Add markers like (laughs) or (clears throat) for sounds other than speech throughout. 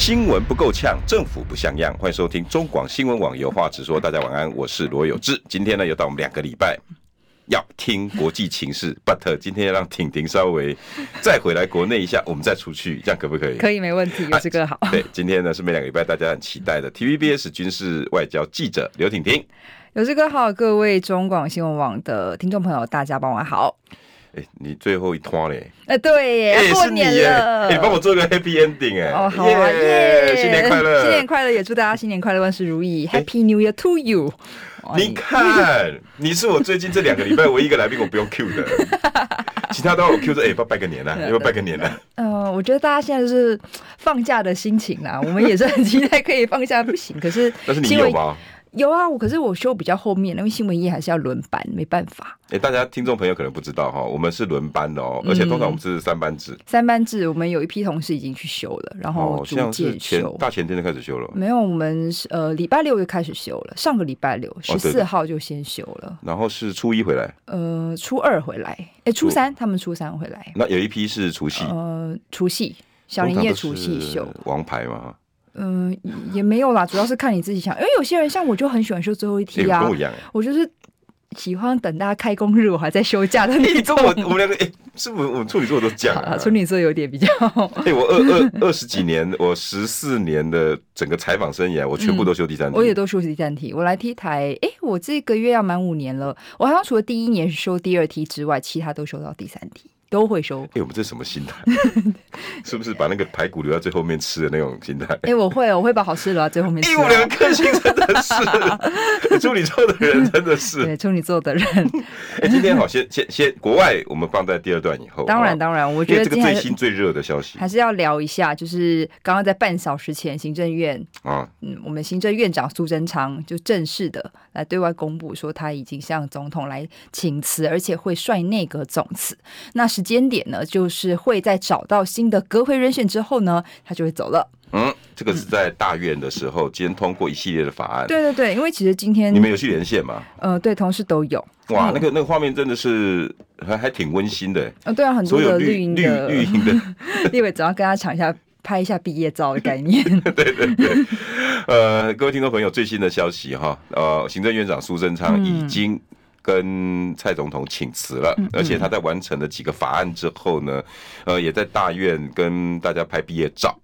新闻不够呛，政府不像样。欢迎收听中广新闻网有话直说。大家晚安，我是罗有志。今天呢，又到我们两个礼拜要听国际情势，but 今天要让婷婷稍微再回来国内一下，我们再出去，这样可不可以？(laughs) 可以，没问题。有志哥好。(laughs) 对，今天呢是每两个礼拜大家很期待的 TVBS 军事外交记者刘婷婷。有志哥好，各位中广新闻网的听众朋友，大家傍晚好。哎，你最后一趟嘞？哎，对耶，过年了，你帮我做个 happy ending 哎！哦，好啊，耶！新年快乐，新年快乐，也祝大家新年快乐，万事如意，Happy New Year to you！你看，(laughs) 你是我最近这两个礼拜唯一一个来宾，我不用 Q 的，(laughs) 其他都要我 Q 说，哎，帮拜个年啊，要不要拜个年啊？嗯，我觉得大家现在是放假的心情啦，我们也是很期待可以放假，不行，可是，(laughs) 但是你有吗？有啊，我可是我修比较后面，因为新闻业还是要轮班，没办法。哎、欸，大家听众朋友可能不知道哈，我们是轮班的哦、喔，而且通常我们是三班制。三班制，我们有一批同事已经去修了，然后逐渐休。大前天就开始修了？没有，我们呃礼拜六就开始修了，上个礼拜六十四号就先修了、哦。然后是初一回来？呃，初二回来。哎、欸，初三他们初三回来。那有一批是除夕？呃，除夕小年夜除夕休。王牌嘛。嗯，也没有啦，主要是看你自己想，因为有些人像我就很喜欢休最后一天啊，我就是喜欢等大家开工日我还在休假的那种。(laughs) 我我们两个，哎，是不是我们处女座都这样啊？处女座有点比较。(laughs) 哎，我二二二十几年，我十四年的整个采访生涯，我全部都休第三天。我也都休第三题。我来 T 台，哎，我这个月要满五年了，我好像除了第一年是休第二题之外，其他都休到第三梯。都会收。哎、欸，我们这什么心态？(laughs) 是不是把那个排骨留在最后面吃的那种心态？哎、欸，我会，我会把好吃留在最后面吃。我两颗星真的是 (laughs) 处女座的人，真的是对处女座的人。哎、欸，今天好，先 (laughs) 先先，国外我们放在第二段以后。当然当然，我觉得这个最新最热的消息还是要聊一下，就是刚刚在半小时前，行政院啊，嗯，我们行政院长苏贞昌就正式的来对外公布说，他已经向总统来请辞，而且会率内阁总辞。那是。时间点呢，就是会在找到新的阁揆人选之后呢，他就会走了。嗯，这个是在大院的时候，今天通过一系列的法案。对对对，因为其实今天你们有去连线吗？呃，对，同事都有。哇，那个那个画面真的是还还挺温馨的。呃，对啊，很多的绿营的绿营的，(laughs) 立委总要跟他抢一下，拍一下毕业照的概念。(laughs) 对对对。呃，各位听众朋友，最新的消息哈，呃，行政院长苏贞昌已经、嗯。跟蔡总统请辞了，而且他在完成了几个法案之后呢，呃，也在大院跟大家拍毕业照。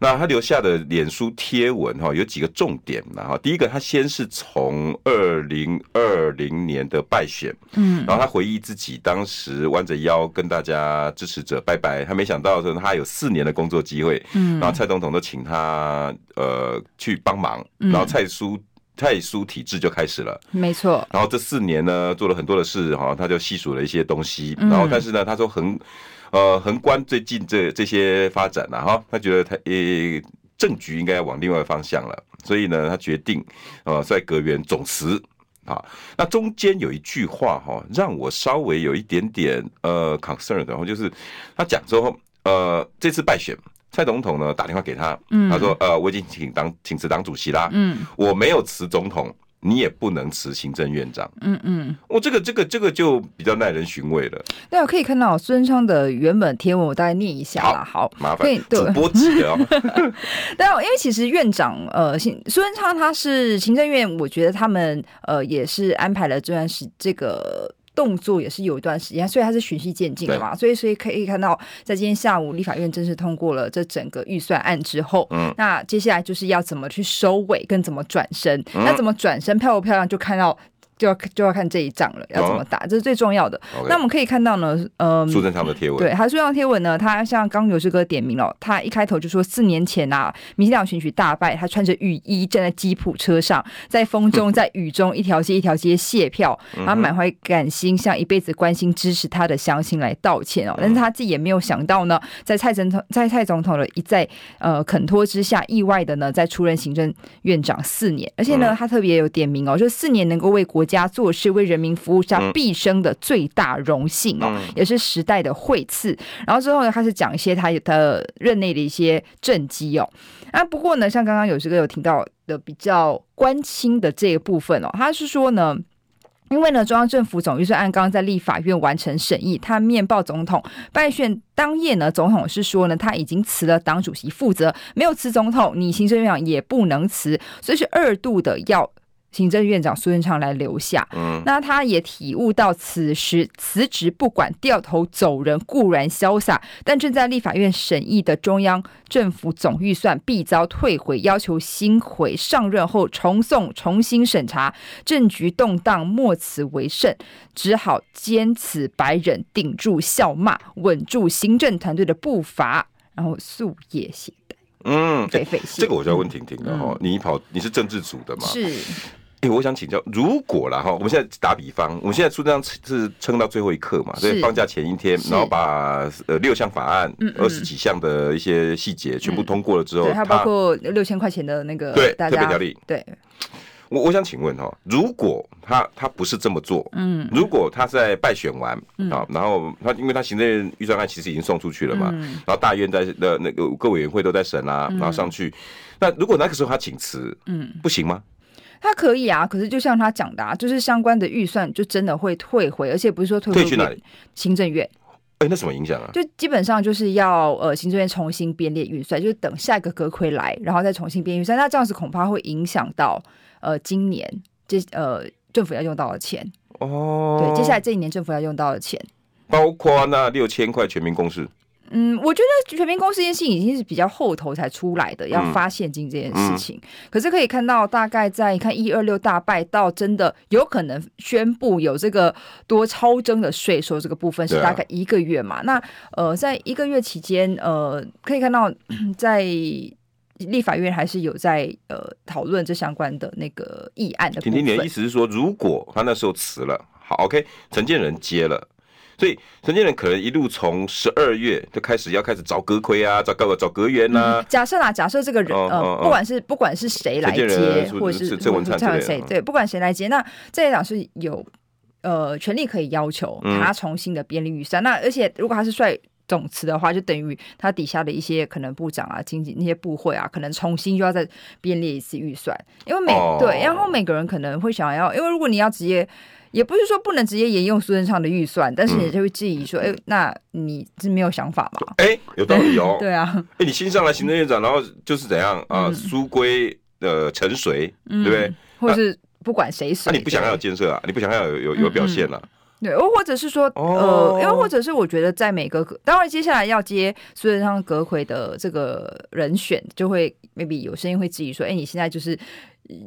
那他留下的脸书贴文哈，有几个重点。然后第一个，他先是从二零二零年的败选，嗯，然后他回忆自己当时弯着腰跟大家支持者拜拜，他没想到说他有四年的工作机会，嗯，然后蔡总统都请他呃去帮忙，然后蔡苏。蔡苏体制就开始了，没错。然后这四年呢，做了很多的事，哈，他就细数了一些东西。然后，但是呢，他说横，呃，横观最近这这些发展呢，哈，他觉得他呃政局应该要往另外方向了，所以呢，他决定呃在阁员总辞啊。那中间有一句话哈，让我稍微有一点点呃 concern，然后就是他讲说，呃，这次败选。蔡总统呢打电话给他，他说：“呃，我已经请当请辞党主席啦，嗯，我没有辞总统，你也不能辞行政院长，嗯嗯，我这个这个这个就比较耐人寻味了。那我可以看到苏贞昌的原本贴文，我大概念一下啦。好，麻烦主播级的哦。(laughs) 但因为其实院长呃，苏贞昌他是行政院，我觉得他们呃也是安排了这段时这个。”动作也是有一段时间，所以它是循序渐进的嘛，所以所以可以看到，在今天下午立法院正式通过了这整个预算案之后，嗯，那接下来就是要怎么去收尾，跟怎么转身，那怎么转身漂不漂亮，就看到。就要就要看这一仗了，要怎么打，这是最重要的。那我们可以看到呢，呃，苏贞昌的贴文，对，还是苏贞昌贴文呢，他像刚有志哥点名了，他一开头就说四年前啊，民进党选举大败，他穿着雨衣站在吉普车上，在风中，(laughs) 在雨中，一条街一条街卸票，然后满怀感心向一辈子关心支持他的乡亲来道歉哦。但是他自己也没有想到呢，在蔡总统在蔡总统的一再呃恳托之下，意外的呢，在出任行政院长四年，而且呢，他特别有点名哦，就四年能够为国家做事、为人民服务是他毕生的最大荣幸哦，嗯、也是时代的惠赐。然后之后呢，开始讲一些他的任内的一些政绩哦。啊，不过呢，像刚刚有这个有听到的比较关心的这一部分哦，他是说呢。因为呢，中央政府总预算案刚刚在立法院完成审议，他面报总统拜选当夜呢，总统是说呢，他已经辞了党主席负责，没有辞总统，你行政院长也不能辞，所以是二度的要。行政院长苏贞昌来留下，嗯，那他也体悟到此时辞职不管掉头走人固然潇洒，但正在立法院审议的中央政府总预算必遭退回，要求新回上任后重送重新审查，政局动荡，莫此为甚，只好坚持白忍，顶住笑骂，稳住行政团队的步伐，然后夙夜懈怠。嗯，对，这个我就要问婷婷了哈，嗯、你跑你是政治组的嘛？是。哎、欸，我想请教，如果了哈，我们现在打比方，我们现在出这张是撑到最后一刻嘛？所以放假前一天，然后把呃六项法案、二十几项的一些细节全部通过了之后，对，还包括六千块钱的那个对特别条例。对，我我想请问哈，如果他他不是这么做，嗯，如果他在败选完啊，然后他因为他行政院预算案其实已经送出去了嘛，然后大院在的那个各委员会都在审啊，然后上去，那如果那个时候他请辞，嗯，不行吗？他可以啊，可是就像他讲的啊，就是相关的预算就真的会退回，而且不是说退回去哪里？行政院。哎、欸，那什么影响啊？就基本上就是要呃，行政院重新编列预算，就是等下一个阁揆来，然后再重新编预算。那这样子恐怕会影响到呃今年这呃政府要用到的钱哦。对，接下来这一年政府要用到的钱，包括那六千块全民公视。嗯，我觉得全民公司这件事情已经是比较后头才出来的，要发现金这件事情。嗯嗯、可是可以看到，大概在看一二六大败到真的有可能宣布有这个多超征的税收这个部分是大概一个月嘛？啊、那呃，在一个月期间，呃，可以看到 (clears throat) 在立法院还是有在呃讨论这相关的那个议案的。婷婷，你的意思是说，如果他那时候辞了，好，OK，陈建仁接了。所以陈建仁可能一路从十二月就开始要开始找阁揆啊，找找阁员呐。假设啦，假设这个人呃，不管是不管是谁来接，或者是郑文灿谁，对，不管谁来接，那这一党是有呃权利可以要求他重新的编列预算。那而且如果他是率总辞的话，就等于他底下的一些可能部长啊、经济那些部会啊，可能重新就要再编列一次预算，因为每对，然后每个人可能会想要，因为如果你要直接。也不是说不能直接沿用苏贞昌的预算，但是你就会质疑说，哎、嗯欸，那你是没有想法吗？哎、欸，有道理哦。(laughs) 对啊，哎、欸，你新上来行政院长，然后就是怎样啊？书归呃陈水，对不对？或是不管谁谁，那、啊、你不想要有建设啊？你不想要有有有表现了、啊？对，或者是说，呃，因为或者是我觉得在每个当然接下来要接苏贞昌阁揆的这个人选，就会 maybe 有声音会质疑说，哎、欸，你现在就是。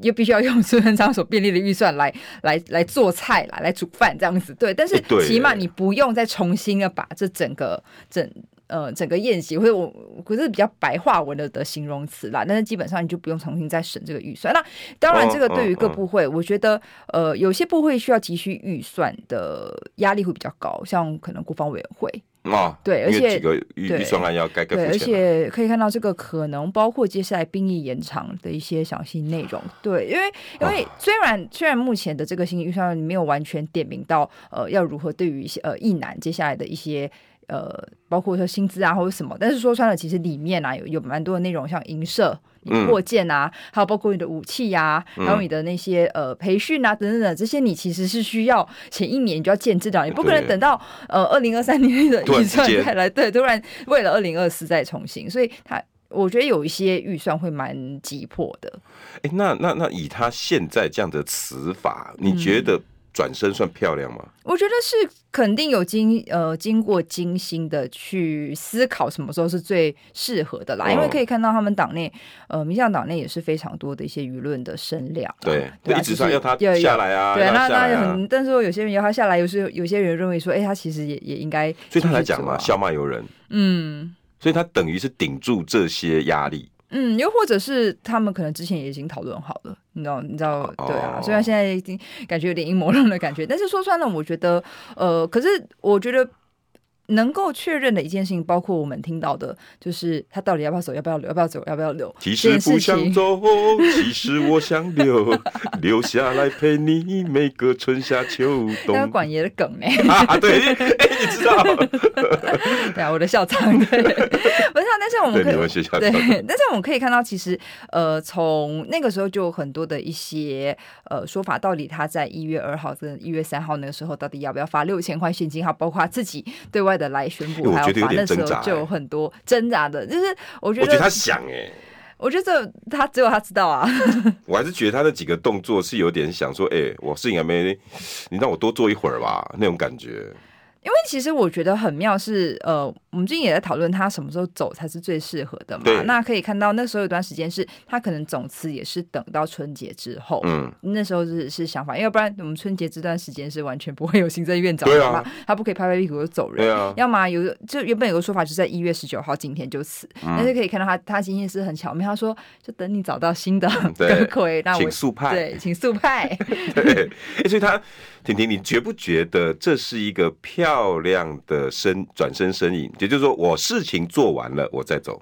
又必须要用苏贞昌所便利的预算来来来做菜啦来煮饭这样子，对。但是起码你不用再重新的把这整个整呃整个宴席或者我可是比较白话文的的形容词啦，但是基本上你就不用重新再审这个预算。那当然，这个对于各部会，我觉得呃有些部会需要急需预算的压力会比较高，像可能国防委员会。啊，对，而且几个预预算案要改革，对，而且可以看到这个可能包括接下来兵役延长的一些详细内容。对，因为因为虽然虽然目前的这个新预算案没有完全点名到呃要如何对于一些呃役男接下来的一些呃包括说薪资啊或者什么，但是说穿了，其实里面啊有有蛮多的内容，像营设。货件啊，还有包括你的武器呀、啊，还有你的那些呃培训啊等等等，这些你其实是需要前一年你就要建置的，你不可能等到呃二零二三年的预算再来，对，突然为了二零二四再重新，所以他我觉得有一些预算会蛮急迫的。哎、欸，那那那以他现在这样的词法，你觉得？转身算漂亮吗？我觉得是肯定有经呃经过精心的去思考什么时候是最适合的啦，因为可以看到他们党内呃民进党内也是非常多的一些舆论的声量，对，对，一直说要他下来啊，对，那那很，但是说有些人要他下来，有时有些人认为说，哎，他其实也也应该，所以他来讲嘛，笑骂由人，嗯，所以他等于是顶住这些压力。嗯，又或者是他们可能之前也已经讨论好了，你知道？你知道？对啊，虽然现在已经感觉有点阴谋论的感觉，但是说穿了，我觉得，呃，可是我觉得能够确认的一件事情，包括我们听到的，就是他到底要不要走，要不要留，要不要走，要不要留。其实不想走，其实我想留，(laughs) 留下来陪你每个春夏秋冬。要管爷的梗呢？啊，对，哎、欸，你知道？(laughs) 对啊，我的校长对，不是啊，但是我们可以对，但是我们可以看到，其实呃，从那个时候就有很多的一些呃说法，到底他在一月二号跟一月三号那个时候，到底要不要发六千块现金？还包括他自己对外。的来宣布，还有法那时候就有很多挣扎的，就是我觉得，我觉得他想哎，我觉得他只有他知道啊。(laughs) 我还是觉得他的几个动作是有点想说，哎，我事情还没，你让我多坐一会儿吧，那种感觉。因为其实我觉得很妙是，呃，我们最近也在讨论他什么时候走才是最适合的嘛。那可以看到那时候有段时间是他可能总辞也是等到春节之后，嗯，那时候是是想法，要不然我们春节这段时间是完全不会有行政院长的嘛，啊、他不可以拍拍屁股就走人。啊、要么有就原本有个说法，就是在一月十九号今天就辞，嗯、但是可以看到他他今天是很巧妙，他说就等你找到新的 (laughs) 阁揆，那我请速派，对，请速派。(laughs) 对，所以他。婷婷，你觉不觉得这是一个漂漂亮的身转身身影？也就是说，我事情做完了，我再走。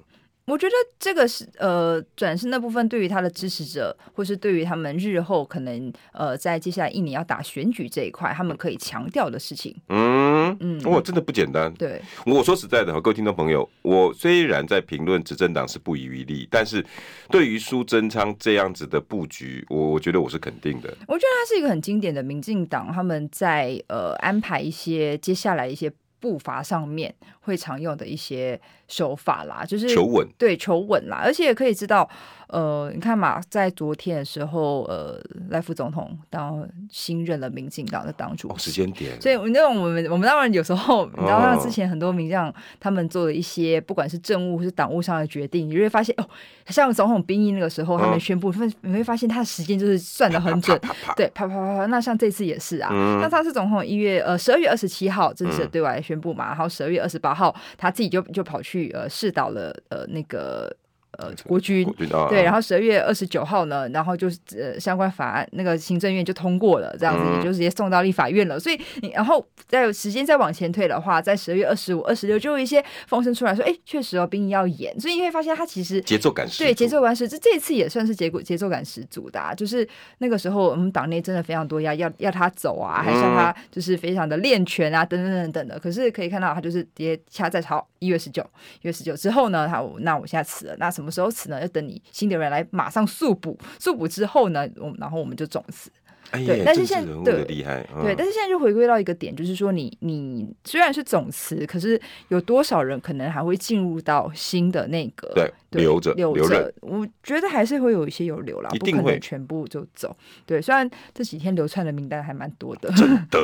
我觉得这个是呃转身的部分，对于他的支持者，或是对于他们日后可能呃在接下来一年要打选举这一块，他们可以强调的事情。嗯嗯，哇，真的不简单。对，我说实在的，各位听众朋友，我虽然在评论执政党是不遗余力，但是对于苏贞昌这样子的布局，我我觉得我是肯定的。我觉得他是一个很经典的民进党，他们在呃安排一些接下来一些。步伐上面会常用的一些手法啦，就是求稳，对，求稳啦，而且也可以知道。呃，你看嘛，在昨天的时候，呃，赖副总统当新任了民进党的党主席，哦，时间点，所以那种我们我们当然有时候，你知道，像之前很多民将他们做了一些，不管是政务或是党务上的决定，你就会发现哦，像总统兵役那个时候，他们宣布，哦、你会发现他的时间就是算的很准，啪啪啪啪对，啪啪啪啪。那像这次也是啊，嗯、那他是总统一月呃十二月二十七号正式对外宣布嘛，嗯、然后十二月二十八号他自己就就跑去呃视导了呃那个。呃，国军对，然后十二月二十九号呢，然后就是呃相关法案那个行政院就通过了，这样子也就直接送到立法院了。所以你然后再有时间再往前推的话，在十二月二十五、二十六就有一些风声出来说，哎，确实哦，兵役要延。所以你会发现他其实节奏感十对节奏感是这这次也算是结果节奏感十足的，啊，就是那个时候我们党内真的非常多要要要他走啊，还是他就是非常的练拳啊，等等等等的。可是可以看到他就是直接掐在朝一月十九，一月十九之后呢，他那我现在辞了，那什么？什么时候辞呢？要等你新的人来马上速补，速补之后呢，我然后我们就总辞。哎对，但是现在对厉害，嗯、对，但是现在就回归到一个点，就是说你你虽然是总辞，可是有多少人可能还会进入到新的那个对，对留着留着？我觉得还是会有一些有留啦，一定会不可能全部就走。对，虽然这几天流窜的名单还蛮多的，真的，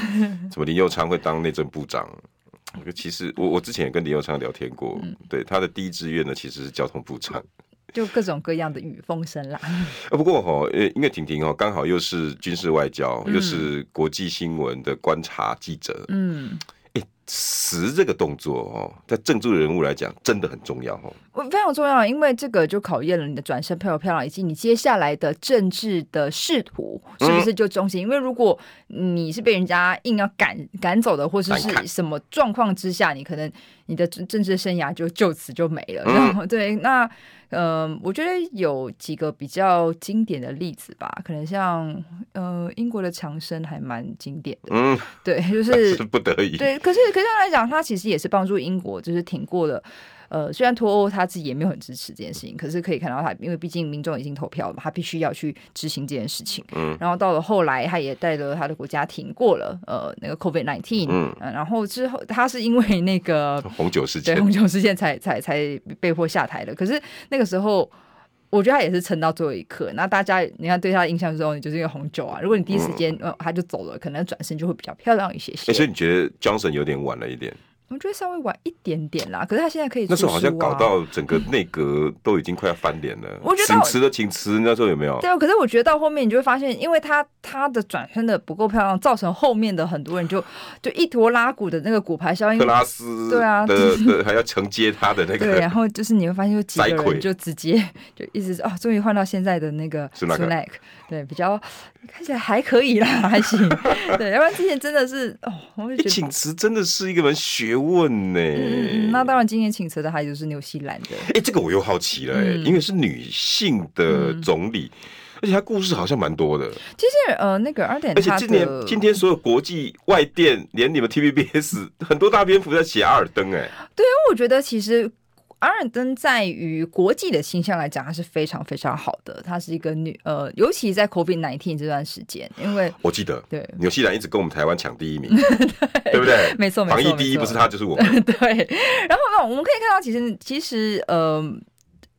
(laughs) 怎么林佑昌会当内政部长？其实我我之前也跟林友昌聊天过，嗯、对他的第一志愿呢，其实是交通部长，(laughs) 就各种各样的雨风声啦。不过哈，呃，因为婷婷哦，刚好又是军事外交，嗯、又是国际新闻的观察记者，嗯。辞这个动作哦，在政治人物来讲，真的很重要哦。非常重要，因为这个就考验了你的转身漂不漂亮，以及你接下来的政治的仕途是不是就中心。嗯、因为如果你是被人家硬要赶赶走的，或者是什么状况之下，你可能你的政治生涯就就此就没了。然后、嗯、(laughs) 对，那。嗯、呃，我觉得有几个比较经典的例子吧，可能像呃英国的强生还蛮经典的，嗯，对，就 (laughs) 是，是不得已，对，可是可是来讲，他其实也是帮助英国，就是挺过了。呃，虽然脱欧他自己也没有很支持这件事情，可是可以看到他，因为毕竟民众已经投票了嘛，他必须要去执行这件事情。嗯，然后到了后来，他也带着他的国家挺过了呃那个 COVID nineteen。嗯、呃，然后之后他是因为那个 (laughs) 红酒事件，对红酒事件才才才被迫下台的。可是那个时候，我觉得他也是撑到最后一刻。那大家你看对他的印象之后，你就是因为红酒啊。如果你第一时间呃他就走了，可能转身就会比较漂亮一些些。欸、所以你觉得 Johnson 有点晚了一点？我觉得稍微晚一点点啦，可是他现在可以、啊。那时候好像搞到 (laughs) 整个内阁都已经快要翻脸了。(laughs) 我觉得请辞的请辞，那时候有没有？对，可是我觉得到后面你就会发现，因为他他的转身的不够漂亮，造成后面的很多人就就一坨拉鼓的那个骨牌效应。特拉斯对啊，对对，还要承接他的那个。对，然后就是你会发现，有几个 (laughs) 人就直接就一直哦，终于换到现在的那个 Sunak 对，比较看起来还可以啦，还行。对，要不然之前真的是哦，我就觉得请辞真的是一个门学问呢、欸。嗯嗯，那当然，今年请辞的还就是纽西兰的。哎、欸，这个我又好奇了、欸，嗯、因为是女性的总理。嗯而且他故事好像蛮多的。其实呃，那个而且今年今天所有国际外电，连你们 TVBS 很多大篇幅在写阿尔登哎。对，因为我觉得其实阿尔登在于国际的形象来讲，他是非常非常好的。他是一个女呃，尤其在 COVID nineteen 这段时间，因为我记得对纽西兰一直跟我们台湾抢第一名，(laughs) 对，对不对？没错，没错，防疫第一不是他就是我们。(laughs) 对。然后呢，我们可以看到，其实其实呃。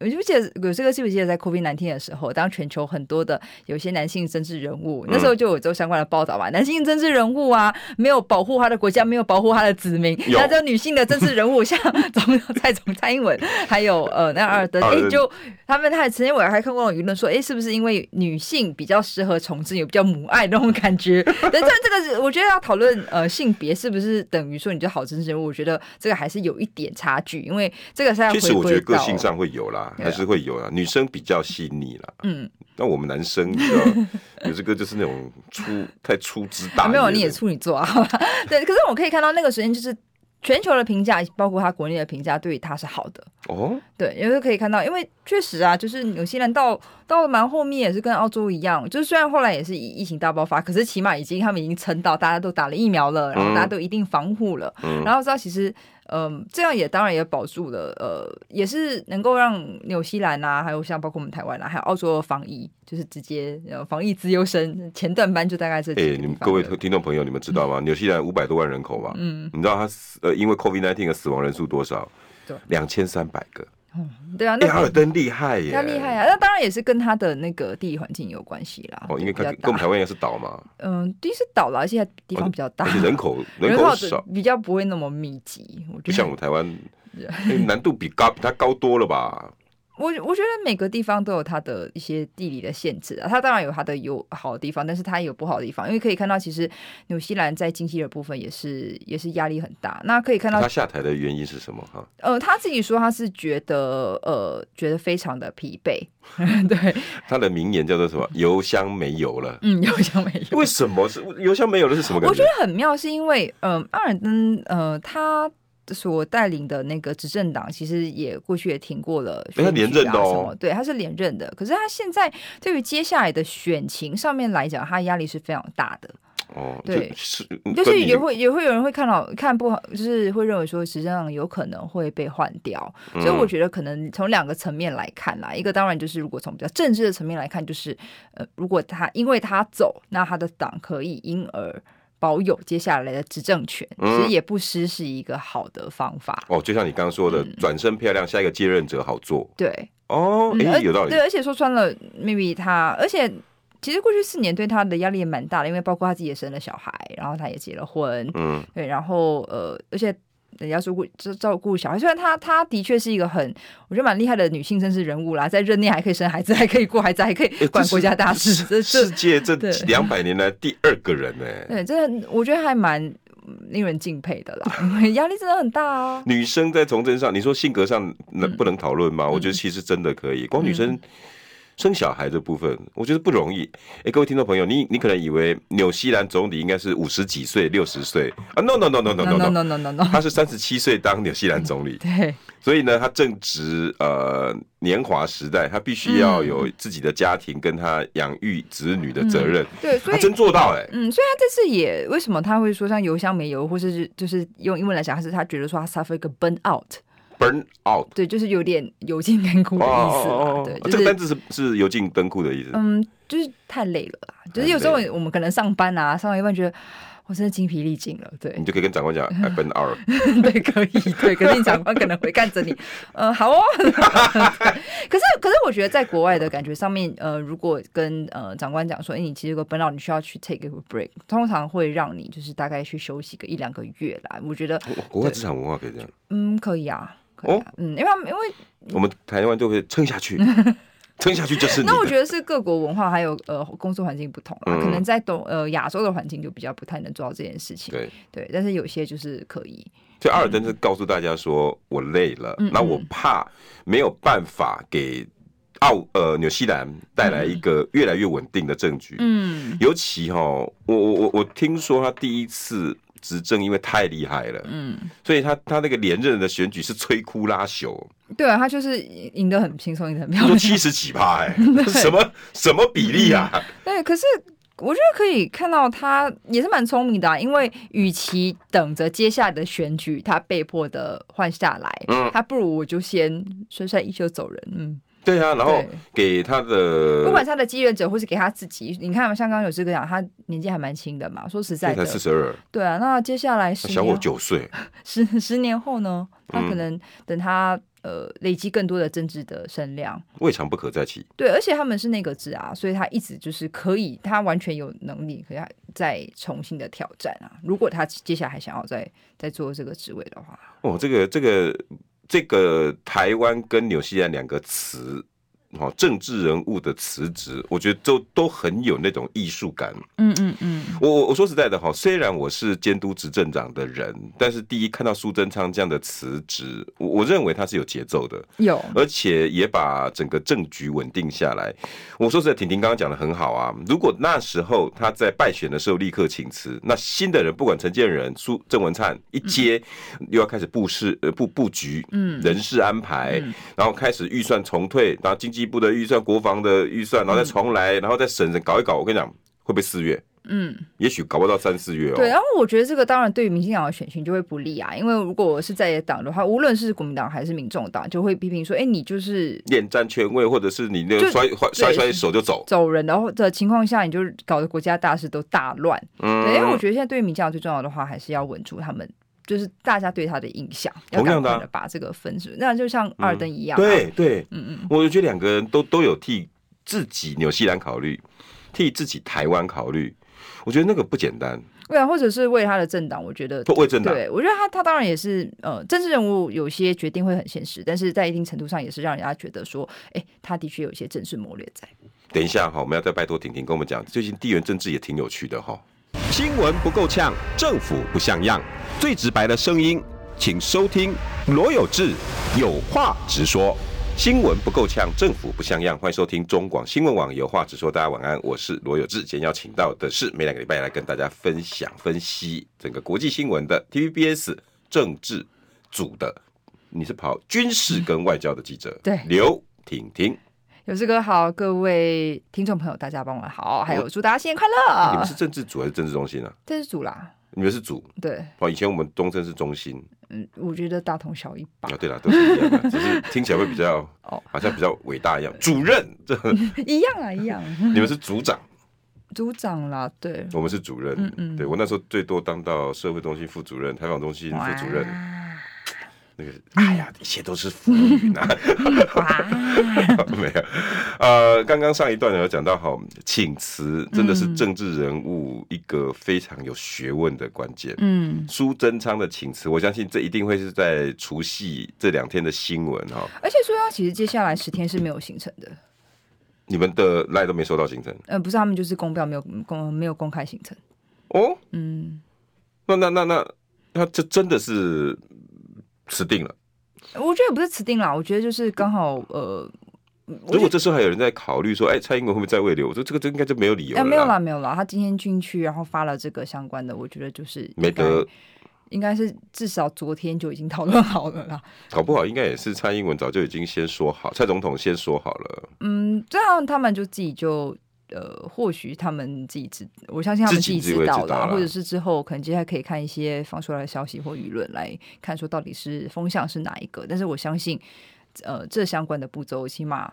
我就记得有这个记不记得在 COVID 难听的时候，当全球很多的有些男性政治人物，那时候就有做相关的报道嘛。男性政治人物啊，没有保护他的国家，没有保护他的子民。那这女性的政治人物，像总统蔡总蔡英文，还有呃那阿尔登，哎，就他们还曾经我还看过舆论说，哎，是不是因为女性比较适合从政，有比较母爱那种感觉？(laughs) 但这这个我觉得要讨论呃性别是不是等于说你就好政治人物，我觉得这个还是有一点差距，因为这个是要回归。其实我觉得个性上会有啦。还是会有啊，女生比较细腻啦。嗯，那我们男生，你知道，(laughs) 有这个就是那种粗太粗枝大。没有，你也处女座啊。(laughs) 对，可是我可以看到那个时间就是。全球的评价，包括他国内的评价，对于他是好的哦。对，因为可以看到，因为确实啊，就是纽西兰到到了蛮后面也是跟澳洲一样，就是虽然后来也是疫情大爆发，可是起码已经他们已经撑到大家都打了疫苗了，然后大家都一定防护了，嗯、然后知道其实。嗯，这样也当然也保住了，呃，也是能够让纽西兰啊，还有像包括我们台湾啊，还有澳洲的防疫，就是直接防疫资优生前段班就大概是。哎、欸，你们各位听众朋友，你们知道吗？纽、嗯、西兰五百多万人口嘛，嗯，你知道他死呃因为 COVID nineteen 的死亡人数多少？对，两千三百个。嗯，对啊，那阿尔登厉害耶，他厉害啊！那当然也是跟他的那个地理环境有关系啦。哦，因为跟跟我们台湾一样是岛嘛。嗯，第一是岛啦，而且地方比较大，而且人口人口少，比较不会那么密集。我觉得不像我们台湾，(laughs) 难度比高比它高多了吧。我我觉得每个地方都有它的一些地理的限制啊，它当然有它的有好的地方，但是它也有不好的地方。因为可以看到，其实纽西兰在经济的部分也是也是压力很大。那可以看到他下台的原因是什么？哈，呃，他自己说他是觉得呃觉得非常的疲惫。(laughs) 对，他的名言叫做什么？油箱没油了。嗯，油箱没油。为什么是油箱没有了？是什么感觉？我觉得很妙，是因为嗯、呃，阿尔登呃他。所带领的那个执政党，其实也过去也挺过了连任的哦，对，他是连任的。可是他现在对于接下来的选情上面来讲，他压力是非常大的。哦，对，是，就是也会也会有人会看到看不好，就是会认为说实际上有可能会被换掉。所以我觉得可能从两个层面来看啦，一个当然就是如果从比较政治的层面来看，就是呃，如果他因为他走，那他的党可以因而。保有接下来的执政权，其实也不失是一个好的方法。嗯、哦，就像你刚刚说的，转、嗯、身漂亮，下一个接任者好做。对，哦，哎、欸，有道理。对，而且说穿了，maybe 他，而且其实过去四年对他的压力也蛮大的，因为包括他自己也生了小孩，然后他也结了婚，嗯，对，然后呃，而且。人家说顾照顾小孩，虽然她她的确是一个很我觉得蛮厉害的女性政治人物啦，在任内还可以生孩子，还可以过孩子，还可以管国家大事，这是世界这两百年来第二个人呢。对，这我觉得还蛮令人敬佩的啦，(laughs) 因为压力真的很大啊。女生在从政上，你说性格上能不能讨论吗？我觉得其实真的可以，光女生。生小孩的部分，我觉得不容易。哎、欸，各位听众朋友，你你可能以为纽西兰总理应该是五十几岁、六十岁啊？No No No No No No No No No No，他是三十七岁当纽西兰总理。(laughs) 对，所以呢，他正值呃年华时代，他必须要有自己的家庭，跟他养育子女的责任。嗯、对，所以他真做到哎、欸。嗯，所以他这次也为什么他会说像油箱没油，或是就是用英文来讲，他是他觉得说他 suffer 一个 burn out。Burn out，对，就是有点油尽灯枯的意思嘛。对，这个单字是是油尽灯枯的意思。嗯，就是太累了啦。就是有时候我们可能上班啊，上到一半觉得我真的精疲力尽了。对，你就可以跟长官讲，I burn out。(laughs) 对，可以。对，可是你长官可能会看着你。(laughs) 呃，好哦。(laughs) 可是，可是我觉得在国外的感觉上面，呃，如果跟呃长官讲说，哎，你其实有个 burn out，你需要去 take a break，通常会让你就是大概去休息个一两个月啦。我觉得国外职场文化可以这样。嗯，可以啊。哦，嗯，因为因为我们台湾就会撑下去，(laughs) 撑下去就是。那我觉得是各国文化还有呃工作环境不同啊，可能在东呃亚洲的环境就比较不太能做到这件事情。对对，但是有些就是可以。所以阿尔登是告诉大家说，我累了，那我怕没有办法给澳呃纽西兰带来一个越来越稳定的政局。嗯，尤其哈，我我我我听说他第一次。执政因为太厉害了，嗯，所以他他那个连任的选举是摧枯拉朽。对啊，他就是赢得很轻松，赢得很漂亮，七十几趴哎，(laughs) 什么什么比例啊？对，可是。我觉得可以看到他也是蛮聪明的，啊，因为与其等着接下来的选举，他被迫的换下来，嗯，他不如我就先甩甩衣袖走人，嗯，对啊，然后给他的，不管他的继任者或是给他自己，你看像刚刚有这个讲，他年纪还蛮轻的嘛，说实在的，才四十二，对啊，那接下来十年，小我九岁，(laughs) 十十年后呢，他可能等他。呃，累积更多的政治的声量，未尝不可再起。对，而且他们是内阁制啊，所以他一直就是可以，他完全有能力可以再重新的挑战啊。如果他接下来还想要再再做这个职位的话，哦，这个这个这个台湾跟纽西兰两个词。哦，政治人物的辞职，我觉得都都很有那种艺术感。嗯嗯嗯，我我我说实在的哈，虽然我是监督执政长的人，但是第一看到苏贞昌这样的辞职，我我认为他是有节奏的，有，而且也把整个政局稳定下来。我说实在，婷婷刚刚讲的很好啊。如果那时候他在败选的时候立刻请辞，那新的人不管陈建仁、苏郑文灿一接，又要开始布事呃布布局，嗯，人事安排，然后开始预算重退，然后经济。一部的预算，国防的预算，然后再重来，然后再审审搞一搞。我跟你讲，会不会四月？嗯，也许搞不到三四月哦。对，然后我觉得这个当然对于民进党的选情就会不利啊，因为如果我是在野党的话，无论是国民党还是民众党，就会批评说：“哎，你就是恋战权位，或者是你那个摔摔摔手就走走人，然后的情况下，你就搞得国家大事都大乱。”嗯，对，因为我觉得现在对于民进党最重要的话，还是要稳住他们。就是大家对他的印象，要赶快的把这个分数，那就像二登一样。对对，嗯嗯，我觉得两个人都都有替自己纽西兰考虑，替自己台湾考虑，我觉得那个不简单。对啊，或者是为他的政党，我觉得为政党，对，我觉得他他当然也是呃，政治人物有些决定会很现实，但是在一定程度上也是让人家觉得说，哎，他的确有一些政治谋略在。等一下哈，我们要再拜托婷婷跟我们讲，最近地缘政治也挺有趣的哈。新闻不够呛，政府不像样，最直白的声音，请收听罗有志有话直说。新闻不够呛，政府不像样，欢迎收听中广新闻网有话直说。大家晚安，我是罗有志。今天要请到的是每两个礼拜来跟大家分享分析整个国际新闻的 TVBS 政治组的，你是跑军事跟外交的记者，对，刘婷婷。有志哥好，各位听众朋友，大家傍晚好，还有祝大家新年快乐。你们是政治组还是政治中心啊？政治组啦。你们是组？对。哦，以前我们东正是中心。嗯，我觉得大同小异吧。啊，对了，都是一样的，只是听起来会比较 (laughs) 哦，好像比较伟大一样。主任，这 (laughs) 一样啊，一样。(laughs) 你们是组长？组长啦，对。我们是主任。嗯嗯。对，我那时候最多当到社会中心副主任、采访中心副主任。那个，哎呀，一切都是浮云啊！(laughs) 没有，呃，刚刚上一段有讲到，哈，请辞真的是政治人物一个非常有学问的关键。嗯，苏贞昌的请辞，我相信这一定会是在除夕这两天的新闻哈。而且苏央其实接下来十天是没有行程的，你们的赖都没收到行程？呃，不是，他们就是公标没有公没有公开行程。哦，嗯，那那那那那这真的是。辞定了，我觉得也不是辞定了，我觉得就是刚好呃，如果这时候还有人在考虑说，哎，蔡英文会不会再位留？我说这个这应该就没有理由了。哎，没有啦，没有啦，他今天进去然后发了这个相关的，我觉得就是没得，应该是至少昨天就已经讨论好了啦。搞不好应该也是蔡英文早就已经先说好，蔡总统先说好了。嗯，这样他们就自己就。呃，或许他们自己知，我相信他们自己知道了，或者是之后可能接下来可以看一些放出来的消息或舆论来看，说到底是风向是哪一个。但是我相信，呃，这相关的步骤，起码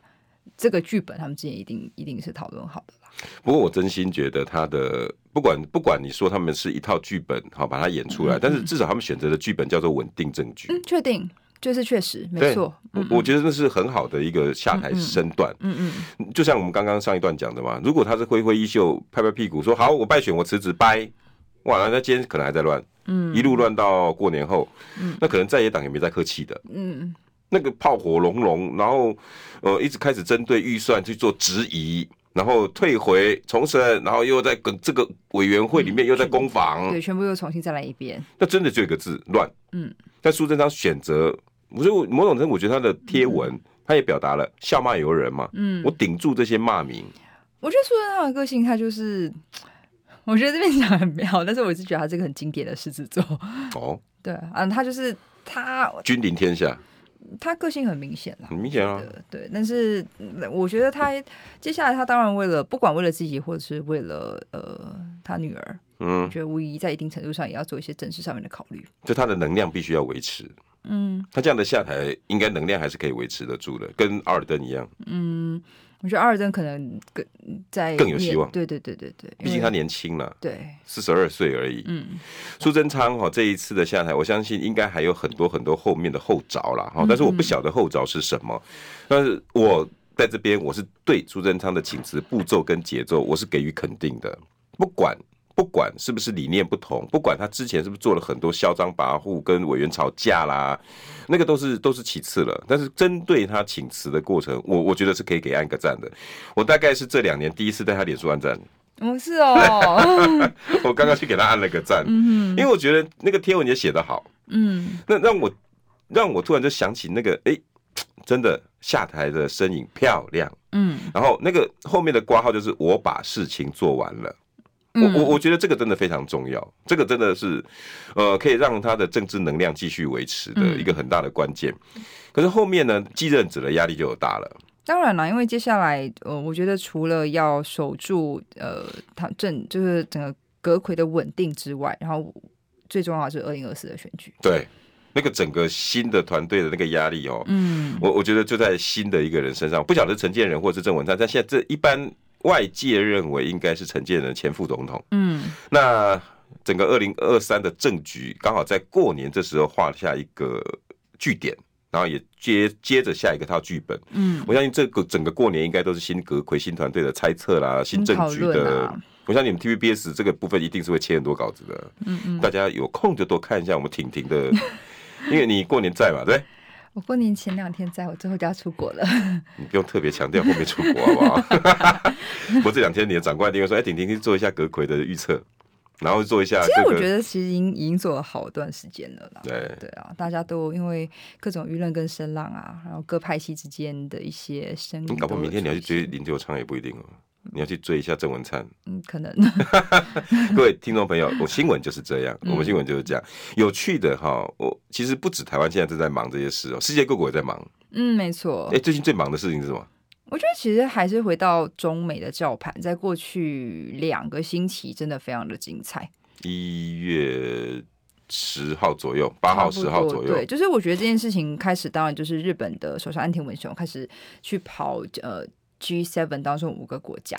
这个剧本他们之间一定一定是讨论好的啦。不过我真心觉得他的不管不管你说他们是一套剧本，好把它演出来，但是至少他们选择的剧本叫做稳定证据，嗯，确定。就是确实没错，我我觉得那是很好的一个下台身段。嗯嗯，嗯，就像我们刚刚上一段讲的嘛，如果他是挥挥衣袖、拍拍屁股说好，我败选，我辞职，拜，哇，那今天可能还在乱，嗯，一路乱到过年后，嗯，那可能在野党也没再客气的，嗯，那个炮火隆隆，然后呃一直开始针对预算去做质疑，然后退回重审，然后又在跟这个委员会里面又在攻防，对，全部又重新再来一遍，那真的就一个字乱，嗯，但苏贞昌选择。我觉得某种程度，我觉得他的贴文，嗯、他也表达了笑骂由人嘛。嗯，我顶住这些骂名。我觉得苏贞昌的个性，他就是，我觉得这边讲很妙，但是我是觉得他这个很经典的狮子座。哦，对啊，他就是他君临天下。他个性很明显很明显啊。对，但是我觉得他接下来他当然为了不管为了自己，或者是为了呃他女儿，嗯，我觉得无疑在一定程度上也要做一些政治上面的考虑。就他的能量必须要维持。嗯，他这样的下台，应该能量还是可以维持得住的，跟阿尔登一样。嗯。我觉得阿尔登可能更在更有希望，对对对对对，毕竟他年轻了，对，四十二岁而已。嗯，苏贞昌哈这一次的下台，我相信应该还有很多很多后面的后着了哈，但是我不晓得后着是什么，嗯、但是我在这边我是对苏贞昌的请辞步骤跟节奏，我是给予肯定的，不管。不管是不是理念不同，不管他之前是不是做了很多嚣张跋扈、跟委员吵架啦，那个都是都是其次了。但是针对他请辞的过程，我我觉得是可以给按个赞的。我大概是这两年第一次在他脸书按赞。哦，是哦。(laughs) 我刚刚去给他按了个赞，嗯因为我觉得那个贴文也写得好。嗯。那让我让我突然就想起那个，哎、欸，真的下台的身影漂亮。嗯。然后那个后面的挂号就是我把事情做完了。我我我觉得这个真的非常重要，这个真的是，呃，可以让他的政治能量继续维持的一个很大的关键。可是后面呢，继任者的压力就有大了。当然了，因为接下来，呃，我觉得除了要守住呃，他政就是整个阁魁的稳定之外，然后最重要的是二零二四的选举。对，那个整个新的团队的那个压力哦，嗯，我我觉得就在新的一个人身上，不晓得陈建仁或是郑文灿，但现在这一般。外界认为应该是陈建仁前副总统，嗯，那整个二零二三的政局刚好在过年这时候画下一个据点，然后也接接着下一个套剧本，嗯，我相信这个整个过年应该都是新阁揆新团队的猜测啦，新政局的，我相信你们 TVBS 这个部分一定是会切很多稿子的，嗯嗯，大家有空就多看一下我们婷婷的，(laughs) 因为你过年在嘛，对。我过年前两天在，我最后就要出国了。(laughs) 你不用特别强调后面出国好不好？(laughs) 不过这两天你的长官一定会说：“哎，婷婷去做一下阁揆的预测，然后做一下。”其实我觉得其实已经已经做了好一段时间了啦。对对啊，大家都因为各种舆论跟声浪啊，然后各派系之间的一些声音。你搞不好明天你要去追林九昌也不一定哦。你要去追一下郑文灿，(laughs) 嗯，可能。(laughs) 各位听众朋友，我新闻就是这样，我们新闻就是这样。有趣的哈，我其实不止台湾现在正在忙这些事哦，世界各国也在忙。嗯，没错。哎，最近最忙的事情是什么？我觉得其实还是回到中美的叫盘，在过去两个星期真的非常的精彩。一月十号左右，八号、十号左右，对，就是我觉得这件事情开始，当然就是日本的首相安田文雄开始去跑呃。G7 当中五个国家，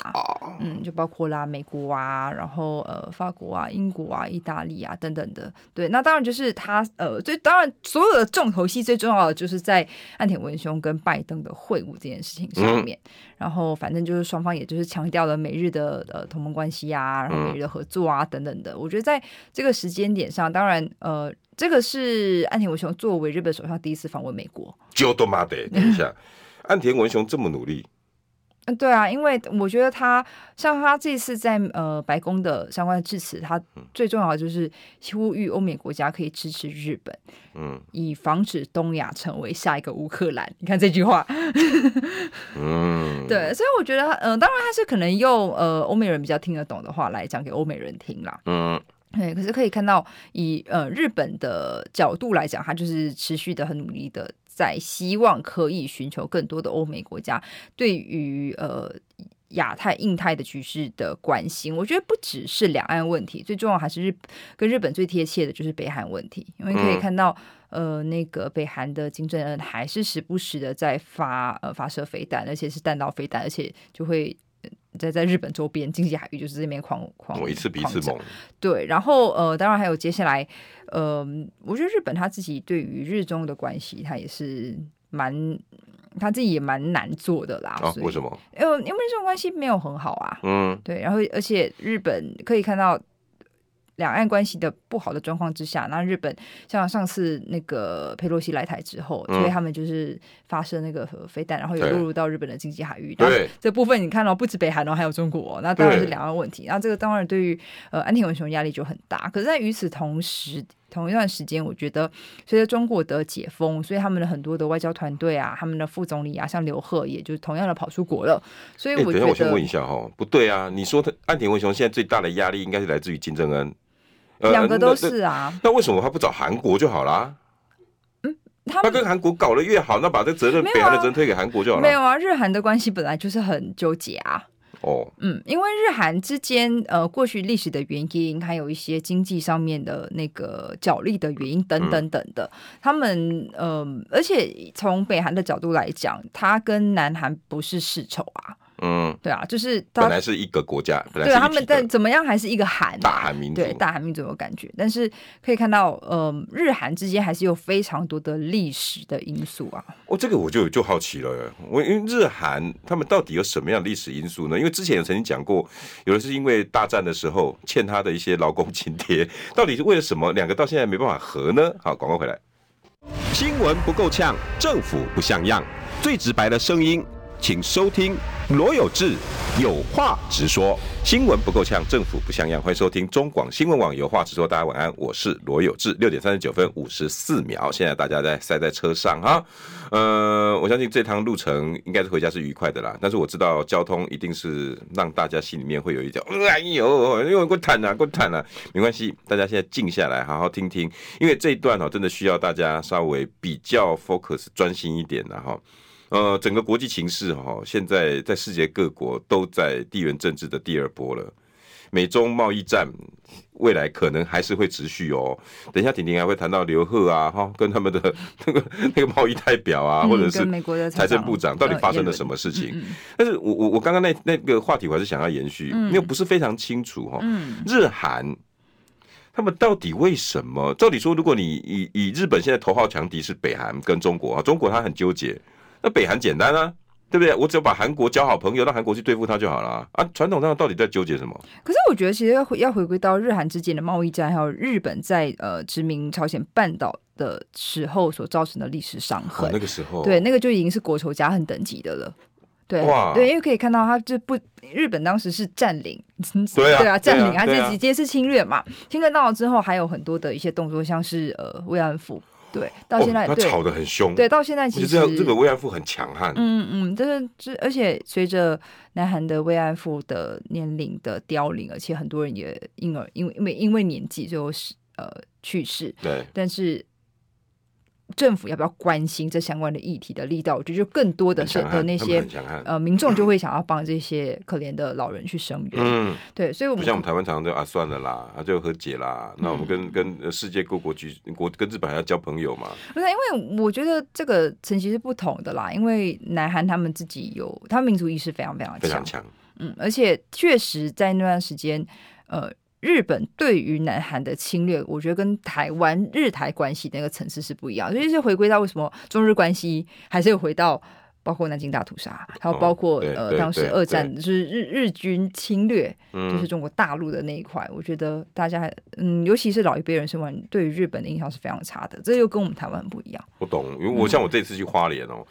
嗯，就包括啦美国啊，然后呃法国啊、英国啊、意大利啊等等的。对，那当然就是他呃，最当然所有的重头戏最重要的就是在岸田文雄跟拜登的会晤这件事情上面。嗯、然后反正就是双方也就是强调了美日的呃同盟关系啊，然后美日的合作啊等等的。我觉得在这个时间点上，当然呃，这个是岸田文雄作为日本首相第一次访问美国。就他妈的，等一下，(laughs) 岸田文雄这么努力。嗯，对啊，因为我觉得他像他这次在呃白宫的相关的致辞，他最重要的就是呼吁欧美国家可以支持日本，嗯，以防止东亚成为下一个乌克兰。你看这句话，嗯，(laughs) 对，所以我觉得，呃，当然他是可能用呃欧美人比较听得懂的话来讲给欧美人听啦，嗯，对，可是可以看到以呃日本的角度来讲，他就是持续的很努力的。在希望可以寻求更多的欧美国家对于呃亚太、印太的局势的关心，我觉得不只是两岸问题，最重要还是日跟日本最贴切的就是北韩问题，因为可以看到呃那个北韩的金正恩还是时不时的在发呃发射飞弹，而且是弹道飞弹，而且就会。在在日本周边经济海域，就是这边狂狂，一次比一次猛。对，然后呃，当然还有接下来，呃，我觉得日本他自己对于日中的关系，他也是蛮他自己也蛮难做的啦。啊，为什么？因为因为这种关系没有很好啊。嗯，对，然后而且日本可以看到。两岸关系的不好的状况之下，那日本像上次那个佩洛西来台之后，所以他们就是发射那个飞弹，然后又落入到日本的经济海域。对，这部分你看到不止北韩哦，还有中国，那当然是两岸问题。那这个当然对于呃安田文雄压力就很大。可是，在与此同时，同一段时间，我觉得随着中国的解封，所以他们的很多的外交团队啊，他们的副总理啊，像刘鹤，也就是同样的跑出国了。所以我觉得，欸、等一下我先问一下哈，不对啊，你说他安田文雄现在最大的压力应该是来自于金正恩，两、呃、个都是啊那。那为什么他不找韩国就好啦？嗯，他跟韩国搞得越好，那把这责任北韩的责任推给韩国就好了。没有啊，日韩的关系本来就是很纠结啊。哦，嗯，因为日韩之间，呃，过去历史的原因，还有一些经济上面的那个角力的原因等等等的，嗯、他们，呃，而且从北韩的角度来讲，他跟南韩不是世仇啊。嗯，对啊，就是本来是一个国家，对他们但怎么样还是一个韩、啊、大韩民族，对大韩民族有感觉，但是可以看到，呃，日韩之间还是有非常多的历史的因素啊。哦，这个我就就好奇了，我因为日韩他们到底有什么样的历史因素呢？因为之前有曾经讲过，有的是因为大战的时候欠他的一些劳工津贴，(laughs) 到底是为了什么？两个到现在没办法和呢？好，广告回来，新闻不够呛，政府不像样，最直白的声音。请收听罗有志有话直说，新闻不够呛，政府不像样。欢迎收听中广新闻网有话直说。大家晚安，我是罗有志。六点三十九分五十四秒，现在大家在塞在车上哈。呃，我相信这趟路程应该是回家是愉快的啦。但是我知道交通一定是让大家心里面会有一点，哎呦，因为过坦啊，过坦啊，没关系，大家现在静下来，好好听听，因为这一段哦，真的需要大家稍微比较 focus 专心一点的哈。呃，整个国际情势哈，现在在世界各国都在地缘政治的第二波了。美中贸易战未来可能还是会持续哦。等一下，婷婷还会谈到刘鹤啊，哈，跟他们的那个那个贸易代表啊，或者是美国的财政部长，到底发生了什么事情？但是我我我刚刚那那个话题，我还是想要延续，因为不是非常清楚哈。日韩他们到底为什么？照理说，如果你以以日本现在头号强敌是北韩跟中国啊，中国他很纠结。那北韩简单啊，对不对？我只要把韩国交好朋友，让韩国去对付他就好了啊！啊，传统上到底在纠结什么？可是我觉得，其实要回要回归到日韩之间的贸易战，还有日本在呃殖民朝鲜半岛的时候所造成的历史伤痕。那个时候，对，那个就已经是国仇家恨等级的了。对，哇对，因为可以看到，他就不日本当时是占领，(laughs) 对啊，占领，而且直接是侵略嘛。侵略到了之后，还有很多的一些动作，像是呃慰安妇。对，到现在、哦、他吵得很凶。对，到现在其实这这个慰安妇很强悍。嗯嗯，但是这，而且随着南韩的慰安妇的年龄的凋零，而且很多人也因而因为因为因为年纪最后是呃去世。对，但是。政府要不要关心这相关的议题的力道？我觉得就更多的是的那些呃民众就会想要帮这些可怜的老人去声援。嗯，对，所以我们不像我们台湾常常就啊算了啦，啊就和解啦。那我们跟跟世界各国局国跟日本还要交朋友嘛？不是，因为我觉得这个层级是不同的啦。因为南韩他们自己有，他们民族意识非常非常强，非常强。嗯，而且确实在那段时间，呃。日本对于南韩的侵略，我觉得跟台湾日台关系那个层次是不一样，所以是回归到为什么中日关系还是有回到。包括南京大屠杀，还有包括、哦、呃当时二战就是日日军侵略，嗯、就是中国大陆的那一块。我觉得大家嗯，尤其是老一辈人生活对于日本的印象是非常差的，这又跟我们台湾很不一样。我懂，因为我像我这次去花莲哦，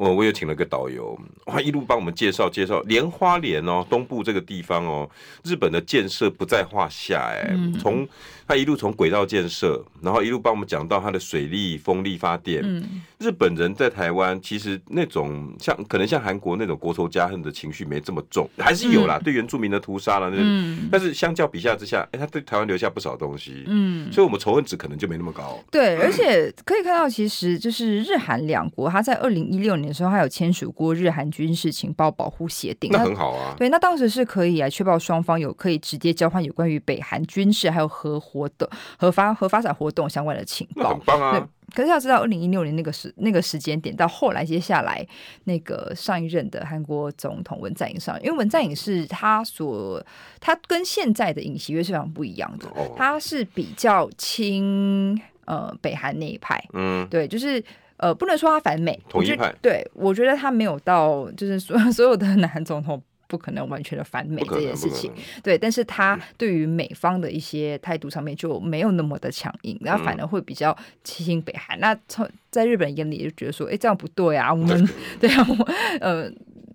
我我也请了个导游，他一路帮我们介绍介绍，莲花莲哦东部这个地方哦，日本的建设不在话下哎，从、嗯、他一路从轨道建设，然后一路帮我们讲到他的水利、风力发电。嗯、日本人在台湾其实那种。像可能像韩国那种国仇家恨的情绪没这么重，还是有啦，嗯、对原住民的屠杀啦，那嗯、但是相较比下之下，哎、欸，他对台湾留下不少东西，嗯，所以我们仇恨值可能就没那么高。对，而且可以看到，其实就是日韩两国，他在二零一六年的时候，他有签署过日韩军事情报保护协定，那很好啊。对，那当时是可以来确保双方有可以直接交换有关于北韩军事还有核活的核发核发展活动相关的情报，很棒啊。可是要知道，二零一六年那个时那个时间点到后来，接下来那个上一任的韩国总统文在寅上，因为文在寅是他所他跟现在的尹锡悦是非常不一样的，他是比较亲呃北韩那一派，嗯，对，就是呃不能说他反美，统一派，对，我觉得他没有到就是所 (laughs) 所有的南韩总统。不可能完全的反美这件事情，对，但是他对于美方的一些态度上面就没有那么的强硬，然后反而会比较亲北韩。那从在日本眼里就觉得说，哎，这样不对啊，我们 (laughs) 对啊，我呃，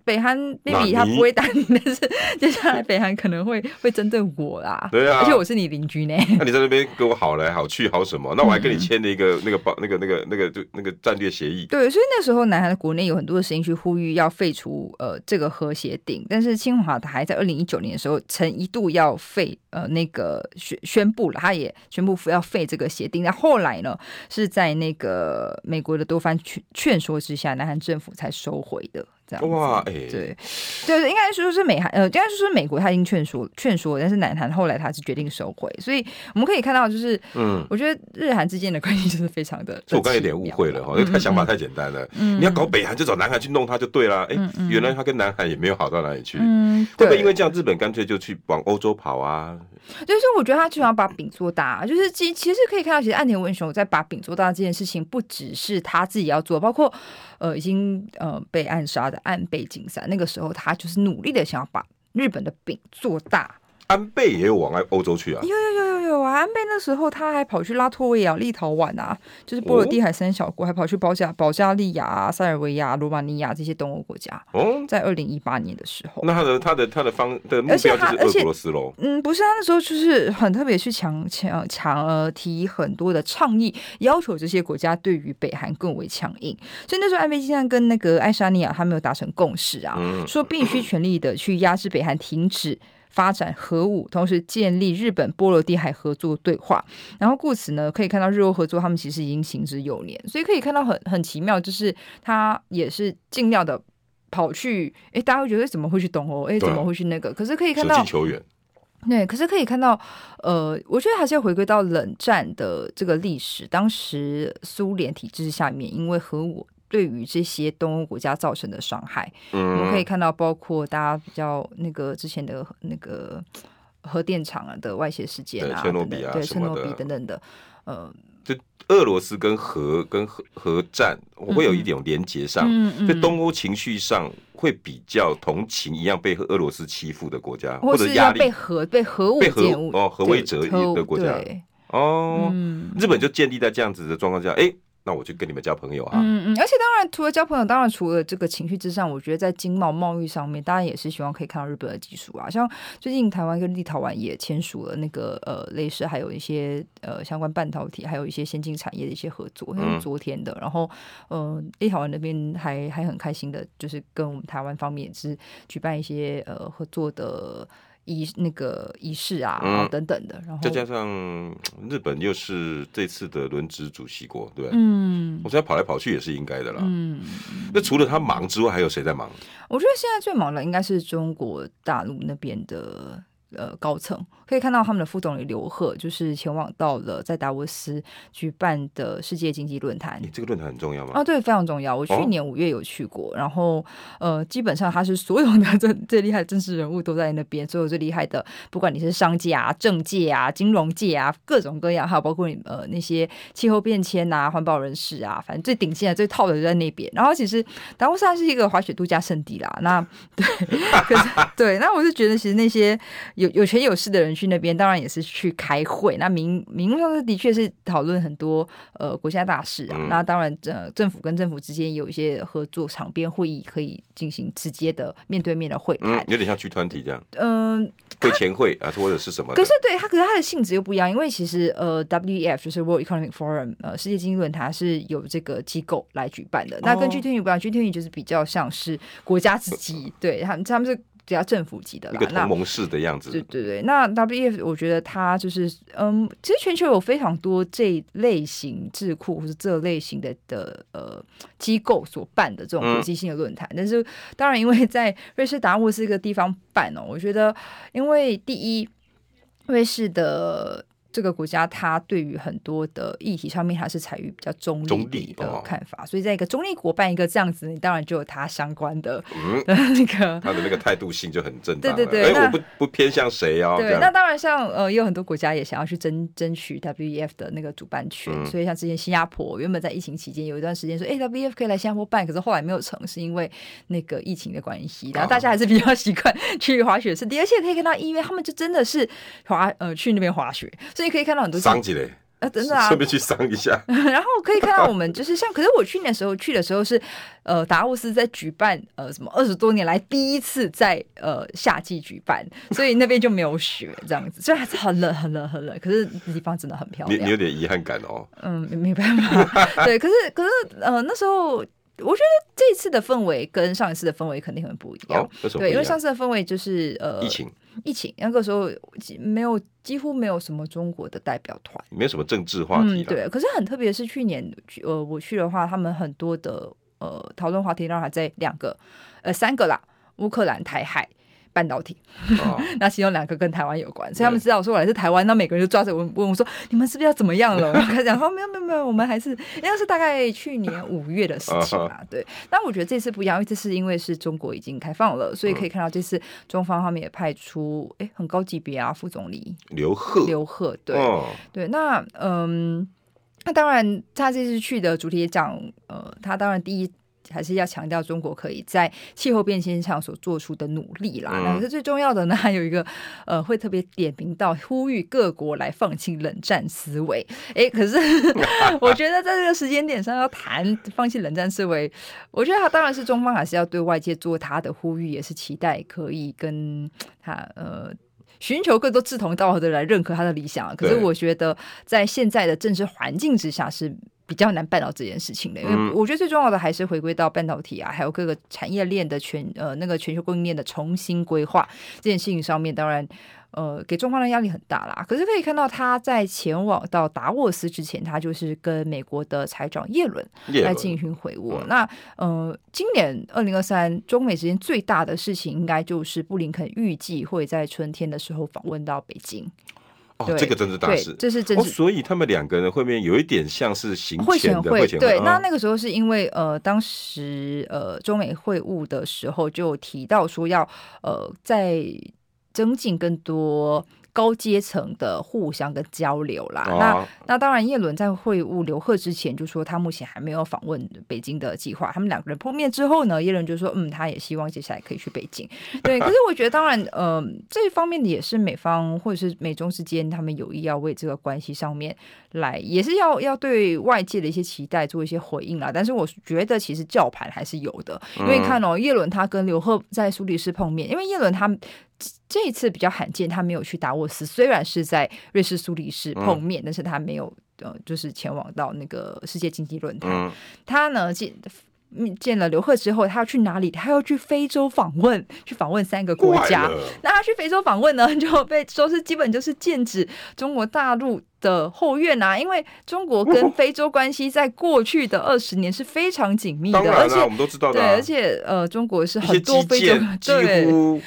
北韩 maybe 他不会打你，但是 (laughs) 接下来北韩可能会会针对我啦。对啊，而且我是你邻居呢。那你在那边跟我好来好去好什么？那我还跟你签了一个那个保那个那个那个就那个战略协议。对，所以那时候南韩的国内有很多的声音去呼吁要废除呃这个核协定，但是青瓦台在二零一九年的时候曾一度要废呃那个宣宣布了，他也宣布要废这个协定。那后来呢，是在那个美国的多番劝劝说之下，南韩政府才收回的。这样哇，哎、欸，对，对，应该说是美韩，呃，应该说是美国，他已经劝说劝说，但是南韩后来他是决定收回，所以我们可以看到，就是，嗯，我觉得日韩之间的关系就是非常的，所以我刚才有点误会了哈，因为他想法太简单了，嗯，你要搞北韩就找南韩去弄他就对了，哎、欸，原来他跟南韩也没有好到哪里去，嗯，会不会因为这样，日本干脆就去往欧洲跑啊？就是我觉得他就想把饼做大，就是其其实可以看到，其实岸田文雄在把饼做大这件事情，不只是他自己要做，包括呃已经呃被暗杀的。安倍晋三那个时候，他就是努力的想要把日本的饼做大。安倍也有往外欧洲去啊？有有有有有啊！安倍那时候他还跑去拉脱维亚、立陶宛啊，就是波罗的海三小国，还跑去保加保加利亚、塞尔维亚、罗马尼亚这些东欧国家。哦，在二零一八年的时候，那他的他的他的方的目标就是俄罗斯喽？嗯，不是，他那时候就是很特别去强强强呃提很多的倡议，要求这些国家对于北韩更为强硬。所以那时候安倍晋三跟那个爱沙尼亚他没有达成共识啊，嗯、说必须全力的去压制北韩停止。发展核武，同时建立日本波罗的海合作对话，然后故此呢，可以看到日欧合作，他们其实已经行之有年，所以可以看到很很奇妙，就是他也是尽量的跑去，哎，大家会觉得怎么会去东欧？哎，怎么会去那个？可是可以看到，对，可是可以看到，呃，我觉得还是要回归到冷战的这个历史，当时苏联体制下面，因为核武。对于这些东欧国家造成的伤害，嗯，我们可以看到，包括大家比较那个之前的那个核电厂啊的外泄事件啊，切诺比啊，对，切诺比等等的，呃，就俄罗斯跟核跟核核战，我会有一点连结上，嗯嗯，在东欧情绪上会比较同情一样被俄罗斯欺负的国家，或者压力被核被核武被核哦核威慑的国家，哦，嗯，日本就建立在这样子的状况下，哎。那我就跟你们交朋友啊！嗯嗯，而且当然，除了交朋友，当然除了这个情绪之上，我觉得在经贸贸易上面，当然也是希望可以看到日本的技术啊。像最近台湾跟立陶宛也签署了那个呃类似，还有一些呃相关半导体，还有一些先进产业的一些合作，是昨天的。然后呃，立陶宛那边还还很开心的，就是跟我们台湾方面也是举办一些呃合作的。仪那个仪式啊，嗯、等等的，然后再加上日本又是这次的轮值主席国，对，嗯，我现在跑来跑去也是应该的啦。嗯，那除了他忙之外，还有谁在忙？我觉得现在最忙的应该是中国大陆那边的。呃，高层可以看到他们的副总理刘鹤就是前往到了在达沃斯举办的世界经济论坛。你这个论坛很重要吗？啊，对，非常重要。我去年五月有去过，哦、然后呃，基本上他是所有的 (laughs) 最最厉害的政治人物都在那边，所有最厉害的，不管你是商界啊、政界啊、金融界啊，各种各样，还有包括你呃那些气候变迁啊、环保人士啊，反正最顶尖的、最套的就在那边。然后其实达沃斯还是一个滑雪度假胜地啦。那 (laughs) 对，可是对，那我是觉得其实那些。有有权有势的人去那边，当然也是去开会。那名名义上的确是讨论很多呃国家大事啊。嗯、那当然，呃，政府跟政府之间有一些合作场边会议，可以进行直接的面对面的会谈。嗯，有点像剧团体这样。嗯、呃，会前会啊，或者是什么？可是对它，可是它的性质又不一样。因为其实呃，WEF 就是 World Economic Forum，呃，世界经济论坛是有这个机构来举办的。哦、那跟 G20 不一样，G20 就是比较像是国家自己，(laughs) 对他们他们是。比较政府级的啦，一个同盟式的样子。对对对，那 WEF 我觉得它就是，嗯，其实全球有非常多这类型智库或者这类型的的呃机构所办的这种国际性的论坛，嗯、但是当然因为在瑞士达沃斯这个地方办哦，我觉得因为第一，瑞士的。这个国家，它对于很多的议题上面还是采取比较中立的看法，所以在一个中立国办一个这样子，你当然就有它相关的 (laughs) 那个 (laughs) 他的那个态度性就很正当。对对对，哎，我不不偏向谁哦。对，那当然像呃，也有很多国家也想要去争争取 WEF 的那个主办权，所以像之前新加坡原本在疫情期间有一段时间说，哎，WEF 可以来新加坡办，可是后来没有成，是因为那个疫情的关系。然后大家还是比较 (laughs) 习惯去滑雪胜地，而且可以看到医院他们就真的是滑呃去那边滑雪，所以。你可以看到很多，商机嘞，啊，真的啊，(laughs) 顺便去赏一下。(laughs) 然后可以看到我们就是 (laughs) 像，可是我去年的时候去的时候是，呃，达沃斯在举办呃什么二十多年来第一次在呃夏季举办，所以那边就没有雪这样子，虽然还是很冷很冷很冷，可是地方真的很漂亮。你你有点遗憾感哦。嗯，没办法。对，可是可是呃那时候。我觉得这次的氛围跟上一次的氛围肯定很不一样。哦、对，因为上次的氛围就是呃疫情，疫情那个时候没有几乎没有什么中国的代表团，没有什么政治话题、嗯。对，可是很特别是去年呃我去的话，他们很多的呃讨论话题当然还在两个呃三个啦，乌克兰、台海。半导体，哦、(laughs) 那其中两个跟台湾有关，所以他们知道说我来自台湾，那每个人就抓着我问我说：“你们是不是要怎么样了？” (laughs) 我开始讲说：“没有没有没有，我们还是应该是大概去年五月的事情吧。”对，但我觉得这次不一样，因为这次因为是中国已经开放了，所以可以看到这次中方方面也派出哎很高级别啊副总理。刘鹤，刘鹤对、哦、对，那嗯，那当然他这次去的主题也讲呃，他当然第一。还是要强调中国可以在气候变迁上所做出的努力啦。那、嗯、是最重要的呢，还有一个呃，会特别点名到呼吁各国来放弃冷战思维。哎、欸，可是 (laughs) 我觉得在这个时间点上要谈放弃冷战思维，我觉得他当然是中方还是要对外界做他的呼吁，也是期待可以跟他呃寻求更多志同道合的人来认可他的理想。可是我觉得在现在的政治环境之下是。比较难办到这件事情的，因为我觉得最重要的还是回归到半导体啊，还有各个产业链的全呃那个全球供应链的重新规划这件事情上面，当然呃给中方的压力很大啦。可是可以看到他在前往到达沃斯之前，他就是跟美国的财长耶伦来进行会晤。那呃，今年二零二三中美之间最大的事情，应该就是布林肯预计会在春天的时候访问到北京。哦，这个真是大事，这是真、哦。所以他们两个人会面有一点像是行前的会前会。对，那那个时候是因为呃，当时呃中美会晤的时候就提到说要呃在增进更多。高阶层的互相的交流啦，哦、那那当然，叶伦在会晤刘鹤之前就说他目前还没有访问北京的计划。他们两个人碰面之后呢，叶伦就说，嗯，他也希望接下来可以去北京。(laughs) 对，可是我觉得，当然，呃，这一方面的也是美方或者是美中之间，他们有意要为这个关系上面来，也是要要对外界的一些期待做一些回应啦。但是我觉得，其实叫盘还是有的，因为看哦，叶伦他跟刘鹤在苏黎世碰面，因为叶伦他。这一次比较罕见，他没有去达沃斯，虽然是在瑞士苏黎世碰面，嗯、但是他没有呃，就是前往到那个世界经济论坛。嗯、他呢见见了刘鹤之后，他要去哪里？他要去非洲访问，去访问三个国家。那他去非洲访问呢，就被说是基本就是剑指中国大陆。的后院啊，因为中国跟非洲关系在过去的二十年是非常紧密的，啊、而且我们都知道的、啊，对，而且呃，中国是很多非洲 (laughs) 对，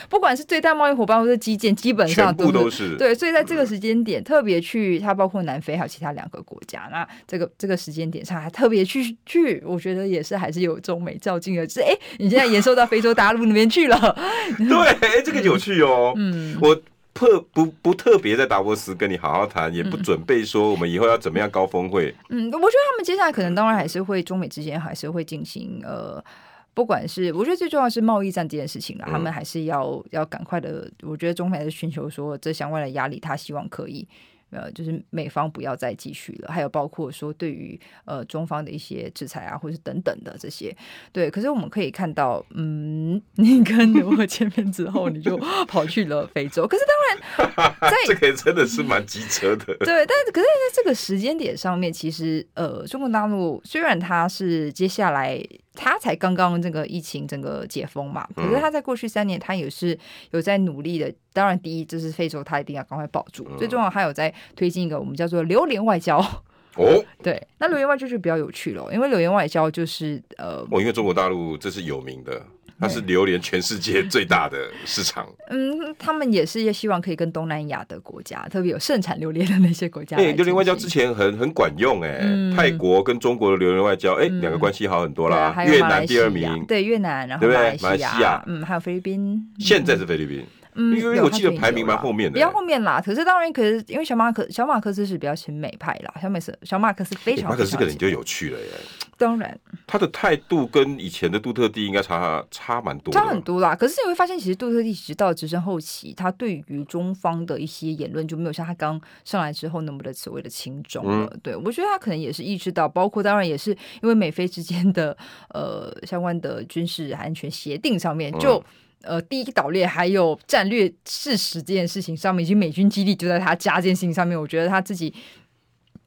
不管是最大贸易伙伴或者基建，基本上都是，都是对，所以在这个时间点、嗯、特别去，它包括南非还有其他两个国家，那这个这个时间点上还特别去去，我觉得也是还是有中美较劲的，就是哎，你现在延伸到非洲大陆那边去了，(laughs) 对，哎，这个有趣哦，嗯，我。特不不特别在达沃斯跟你好好谈，也不准备说我们以后要怎么样高峰会。嗯，我觉得他们接下来可能当然还是会中美之间还是会进行呃，不管是我觉得最重要是贸易战这件事情了，他们还是要要赶快的。我觉得中美还是寻求说这相关的压力，他希望可以。呃，就是美方不要再继续了，还有包括说对于呃中方的一些制裁啊，或者是等等的这些，对。可是我们可以看到，嗯，(laughs) 你跟刘鹤见面之后，你就 (laughs) 跑去了非洲。可是当然，(laughs) 在这个真的是蛮机车的。对，但是可是在这个时间点上面，其实呃，中国大陆虽然它是接下来。他才刚刚这个疫情整个解封嘛，可是他在过去三年，他也是有在努力的。当然，第一就是非洲，他一定要赶快保住。最重要，他有在推进一个我们叫做“榴莲外交”。哦，对，那榴莲外交就比较有趣了，因为榴莲外交就是呃，哦，因为中国大陆这是有名的。它是榴莲全世界最大的市场。(laughs) 嗯，他们也是希望可以跟东南亚的国家，特别有盛产榴莲的那些国家。哎，榴莲外交之前很很管用哎，泰国跟中国的榴莲外交，哎，两个关系好很多啦。越南第二名，对越南，然后马来西亚，嗯，还有菲律宾。现在是菲律宾。嗯，因为我记得排名蛮后面的，比较后面啦。可是当然，可是因为小马可小马克思是比较亲美派啦，小美是小马克思非常，非常。马可思这个人就有趣了耶。当然，他的态度跟以前的杜特地应该差差蛮多，差很多啦。可是你会发现，其实杜特地其实到了执政后期，他对于中方的一些言论就没有像他刚上来之后那么的所谓的轻重了。嗯、对，我觉得他可能也是意识到，包括当然也是因为美菲之间的呃相关的军事安全协定上面，就、嗯、呃第一岛链还有战略事实这件事情上面，以及美军基地就在他家这件事情上面，我觉得他自己。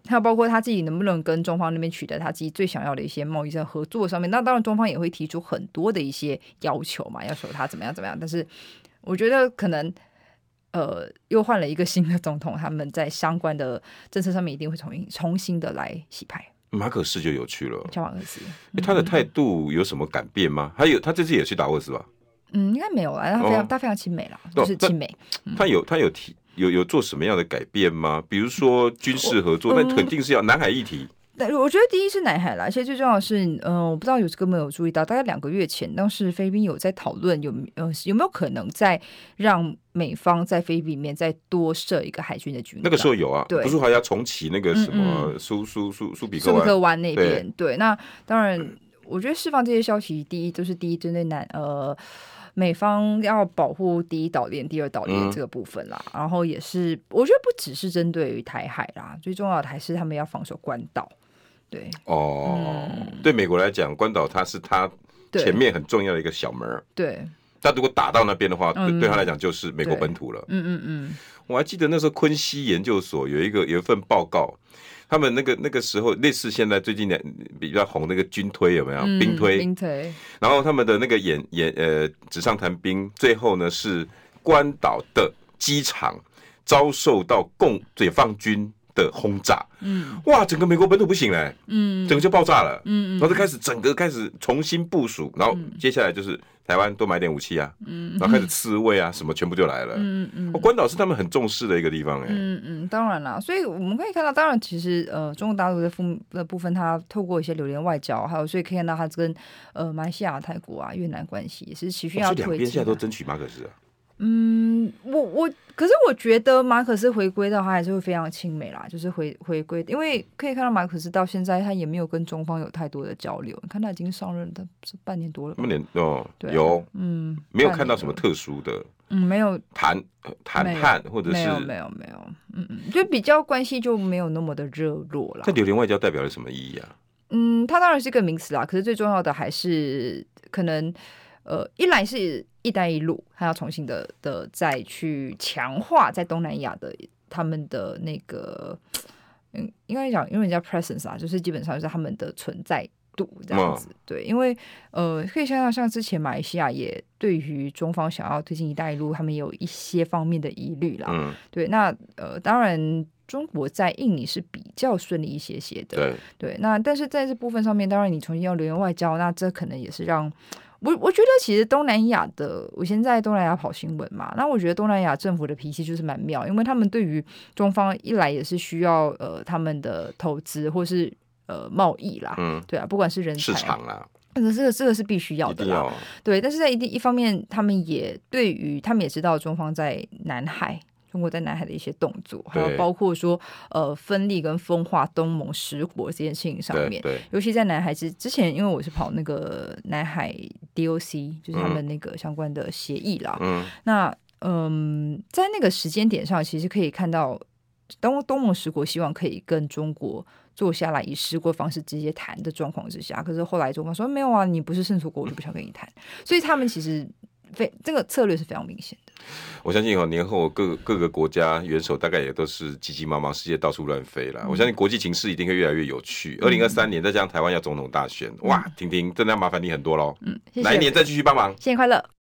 还有包括他自己能不能跟中方那边取得他自己最想要的一些贸易上合作上面，那当然中方也会提出很多的一些要求嘛，要求他怎么样怎么样。但是我觉得可能呃又换了一个新的总统，他们在相关的政策上面一定会重新重新的来洗牌。马可斯就有趣了，叫马可斯，他的态度有什么改变吗？他有他这次也去打沃斯吧？嗯，应该没有啦，他非常、哦、他非常亲美啦，就是亲美。他有他有提。有有做什么样的改变吗？比如说军事合作，那肯定是要南海议题。对、嗯，我觉得第一是南海啦，而且最重要的是，嗯、呃，我不知道有这个没有注意到，大概两个月前，当时菲律宾有在讨论有呃有没有可能再让美方在菲律宾里面再多设一个海军的军。那个时候有啊，对，不是还要重启那个什么苏苏苏苏比克湾湾那边？对，对，那当然，我觉得释放这些消息，第一都、就是第一针对南呃。美方要保护第一岛链、第二岛链这个部分啦，嗯、然后也是我觉得不只是针对于台海啦，最重要的还是他们要防守关岛。对哦，嗯、对美国来讲，关岛它是它前面很重要的一个小门。对，他如果打到那边的话，对、嗯、对他来讲就是美国本土了。嗯嗯嗯，我还记得那时候昆西研究所有一个有一份报告。他们那个那个时候类似现在最近的比较红那个军推有没有？嗯、兵推，兵推。然后他们的那个演演呃纸上谈兵，最后呢是关岛的机场遭受到共解放军的轰炸。嗯，哇，整个美国本土不行嘞，嗯，整个就爆炸了。嗯，然后就开始整个开始重新部署，然后接下来就是。台湾多买点武器啊，嗯，然后开始刺猬啊，什么全部就来了，嗯嗯。关岛是他们很重视的一个地方，哎，嗯嗯，当然啦，所以我们可以看到，当然其实呃，中国大陆的部的部分，它透过一些流连外交，还有所以可以看到它跟呃马来西亚、泰国啊、越南关系也是持续要推进。两边现在都争取马可斯啊。嗯，我我可是我觉得马可仕回归到他还是会非常亲美啦，就是回回归，因为可以看到马可仕到现在他也没有跟中方有太多的交流。你看他已经上任，他是半年多了。半年哦，对，有，嗯，没有看到什么特殊的，嗯，没有谈谈判或者是没有没有没有，嗯嗯，就比较关系就没有那么的热络了。这流连外交代表了什么意义啊？嗯，它当然是一个名词啦，可是最重要的还是可能。呃，一来是“一带一路”，他要重新的的再去强化在东南亚的他们的那个，嗯，应该讲，因为人家 presence 啊，就是基本上是他们的存在度这样子。对，因为呃，可以想想，像之前马来西亚也对于中方想要推进“一带一路”，他们也有一些方面的疑虑啦。嗯，对，那呃，当然中国在印尼是比较顺利一些些的。对，对，那但是在这部分上面，当然你重新要留言外交，那这可能也是让。我我觉得其实东南亚的，我现在东南亚跑新闻嘛，那我觉得东南亚政府的脾气就是蛮妙，因为他们对于中方一来也是需要呃他们的投资或是呃贸易啦，嗯，对啊，不管是人才市场啦，这个这个这个是必须要的啦，对，但是在一定一方面，他们也对于他们也知道中方在南海。中国在南海的一些动作，还有包括说，呃，分立跟分化东盟十国这件事情上面，尤其在南海之之前，因为我是跑那个南海 DOC，就是他们那个相关的协议啦。嗯，那嗯，在那个时间点上，其实可以看到东东盟十国希望可以跟中国坐下来以十国方式直接谈的状况之下，可是后来中方说没有啊，你不是胜出国，我就不想跟你谈。所以他们其实非这个策略是非常明显的。我相信哦，年后各各个国家元首大概也都是急急忙忙，世界到处乱飞了。嗯、我相信国际情势一定会越来越有趣。二零二三年再加上台湾要总统大选，嗯、哇，婷婷真的要麻烦你很多喽。嗯，哪一年再继续帮忙？新年快乐。